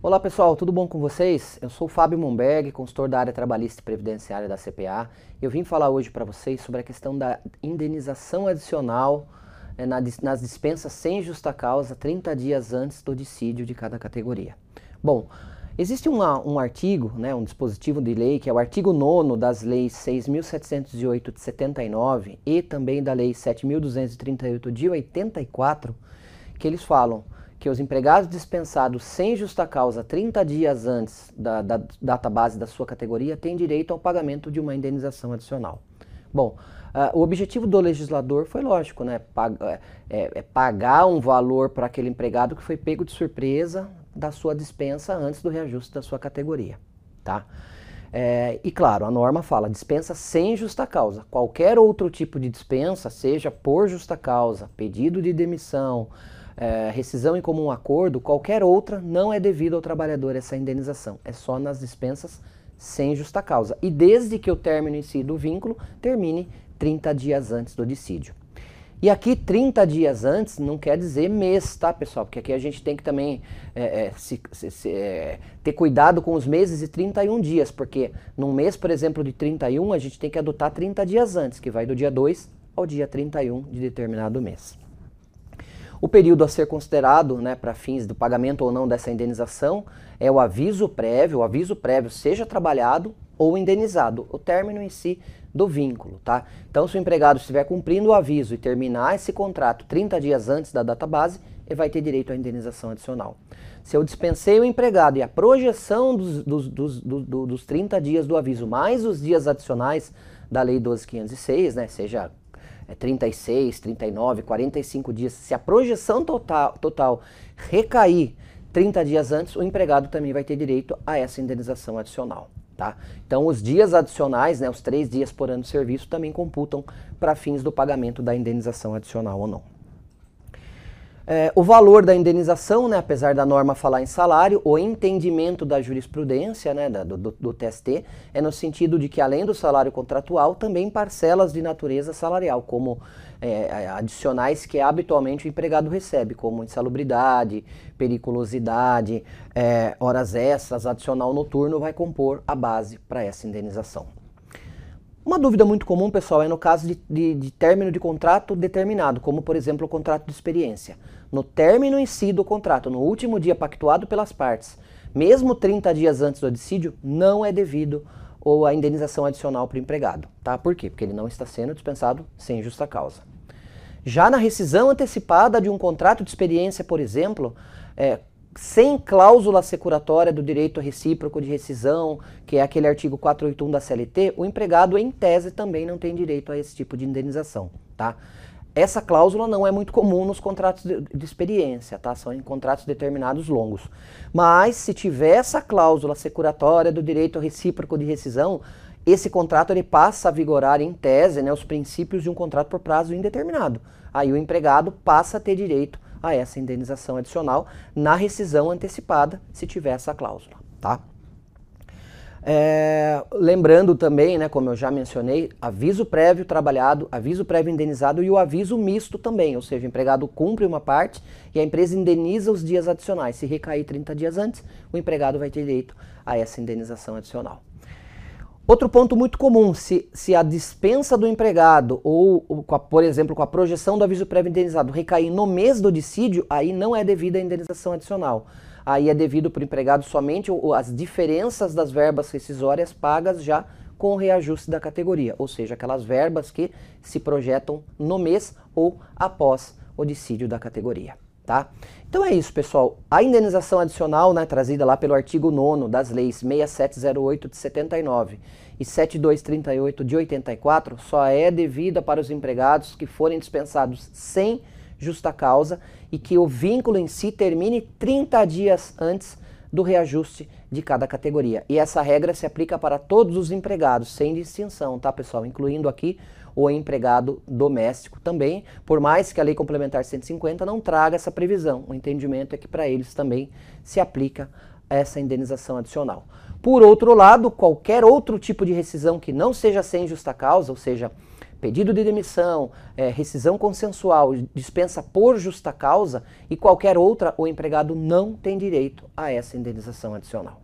Olá pessoal, tudo bom com vocês? Eu sou o Fábio Momberg, consultor da área trabalhista e previdenciária da CPA. Eu vim falar hoje para vocês sobre a questão da indenização adicional é, nas dispensas sem justa causa 30 dias antes do dissídio de cada categoria. Bom, existe uma, um artigo, né, um dispositivo de lei, que é o artigo 9 das leis 6.708 de 79 e também da lei 7.238 de 84, que eles falam que os empregados dispensados sem justa causa 30 dias antes da, da data base da sua categoria têm direito ao pagamento de uma indenização adicional. Bom, uh, o objetivo do legislador foi lógico, né? É, é, é pagar um valor para aquele empregado que foi pego de surpresa da sua dispensa antes do reajuste da sua categoria, tá? É, e claro, a norma fala dispensa sem justa causa. Qualquer outro tipo de dispensa, seja por justa causa, pedido de demissão, é, rescisão em comum acordo, qualquer outra, não é devido ao trabalhador essa indenização. É só nas dispensas sem justa causa. E desde que o término em si do vínculo termine 30 dias antes do dissídio. E aqui 30 dias antes não quer dizer mês, tá pessoal? Porque aqui a gente tem que também é, é, se, se, se, é, ter cuidado com os meses e 31 dias, porque num mês, por exemplo, de 31, a gente tem que adotar 30 dias antes, que vai do dia 2 ao dia 31 de determinado mês. O período a ser considerado né, para fins do pagamento ou não dessa indenização é o aviso prévio, o aviso prévio seja trabalhado ou indenizado, o término em si do vínculo, tá? Então, se o empregado estiver cumprindo o aviso e terminar esse contrato 30 dias antes da data base, ele vai ter direito à indenização adicional. Se eu dispensei o empregado e a projeção dos, dos, dos, dos, dos 30 dias do aviso, mais os dias adicionais da Lei 12.506, né, seja é 36, 39, 45 dias, se a projeção total, total recair 30 dias antes, o empregado também vai ter direito a essa indenização adicional. Tá? Então, os dias adicionais, né, os três dias por ano de serviço, também computam para fins do pagamento da indenização adicional ou não. É, o valor da indenização, né, apesar da norma falar em salário, o entendimento da jurisprudência né, da, do, do, TST é no sentido de que, além do salário contratual, também parcelas de natureza salarial, como é, adicionais que habitualmente o empregado recebe, como insalubridade, periculosidade, é, horas extras, adicional noturno, vai compor a base para essa indenização. Uma dúvida muito comum, pessoal, é no caso de, de, de, término de contrato determinado, como por exemplo o contrato de experiência. No término em si do contrato, no último dia pactuado pelas partes, mesmo 30 dias antes do dissídio, não é devido ou a indenização adicional para o empregado. Tá? Por quê? Porque ele não está sendo dispensado sem justa causa. Já na rescisão antecipada de um contrato de experiência, por exemplo, é, sem cláusula securatória do direito recíproco de rescisão, que é aquele artigo 481 da CLT, o empregado, em tese, também não tem direito a esse tipo de indenização, tá? Essa cláusula não é muito comum nos contratos de, experiência, tá? São em contratos determinados longos. Mas, se tiver essa cláusula securatória do direito recíproco de rescisão, esse contrato ele passa a vigorar, em tese, né, os princípios de um contrato por prazo indeterminado. Aí o empregado passa a ter direito a essa indenização adicional na rescisão antecipada, se tiver essa cláusula, tá? É, lembrando também, né, como eu já mencionei, aviso prévio trabalhado, aviso prévio indenizado e o aviso misto também, ou seja, o empregado cumpre uma parte e a empresa indeniza os dias adicionais. Se recair 30 dias antes, o empregado vai ter direito a essa indenização adicional. Outro ponto muito comum, se, se a dispensa do empregado ou, ou a, por exemplo, com a projeção do aviso prévio indenizado recair no mês do dissídio, aí não é devida a indenização adicional. Aí é devido para o empregado somente as diferenças das verbas rescisórias pagas já com o reajuste da categoria, ou seja, aquelas verbas que se projetam no mês ou após o dissídio da categoria. Tá? Então é isso, pessoal. A indenização adicional, né, trazida lá pelo artigo 9 das leis 6708 de 79 e 7238 de 84, só é devida para os empregados que forem dispensados sem justa causa e que o vínculo em si termine 30 dias antes do reajuste de cada categoria. E essa regra se aplica para todos os empregados, sem distinção, tá, pessoal? Incluindo aqui o empregado doméstico também, por mais que a Lei Complementar 150 não traga essa previsão. O entendimento é que para eles também se aplica essa indenização adicional. Por outro lado, qualquer outro tipo de rescisão que não seja sem justa causa, ou seja, pedido de demissão, é, rescisão consensual, dispensa por justa causa e qualquer outra, o empregado não tem direito a essa indenização adicional.